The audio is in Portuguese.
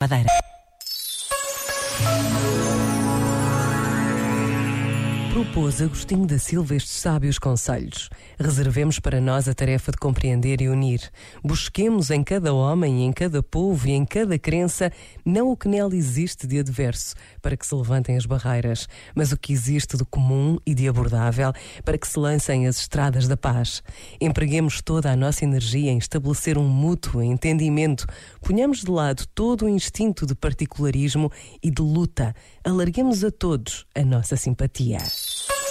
Madeira. Propôs Agostinho da Silva estes sábios conselhos. Reservemos para nós a tarefa de compreender e unir. Busquemos em cada homem, em cada povo e em cada crença não o que nela existe de adverso, para que se levantem as barreiras, mas o que existe de comum e de abordável, para que se lancem as estradas da paz. Empreguemos toda a nossa energia em estabelecer um mútuo entendimento. Ponhamos de lado todo o instinto de particularismo e de luta. Alarguemos a todos a nossa simpatia.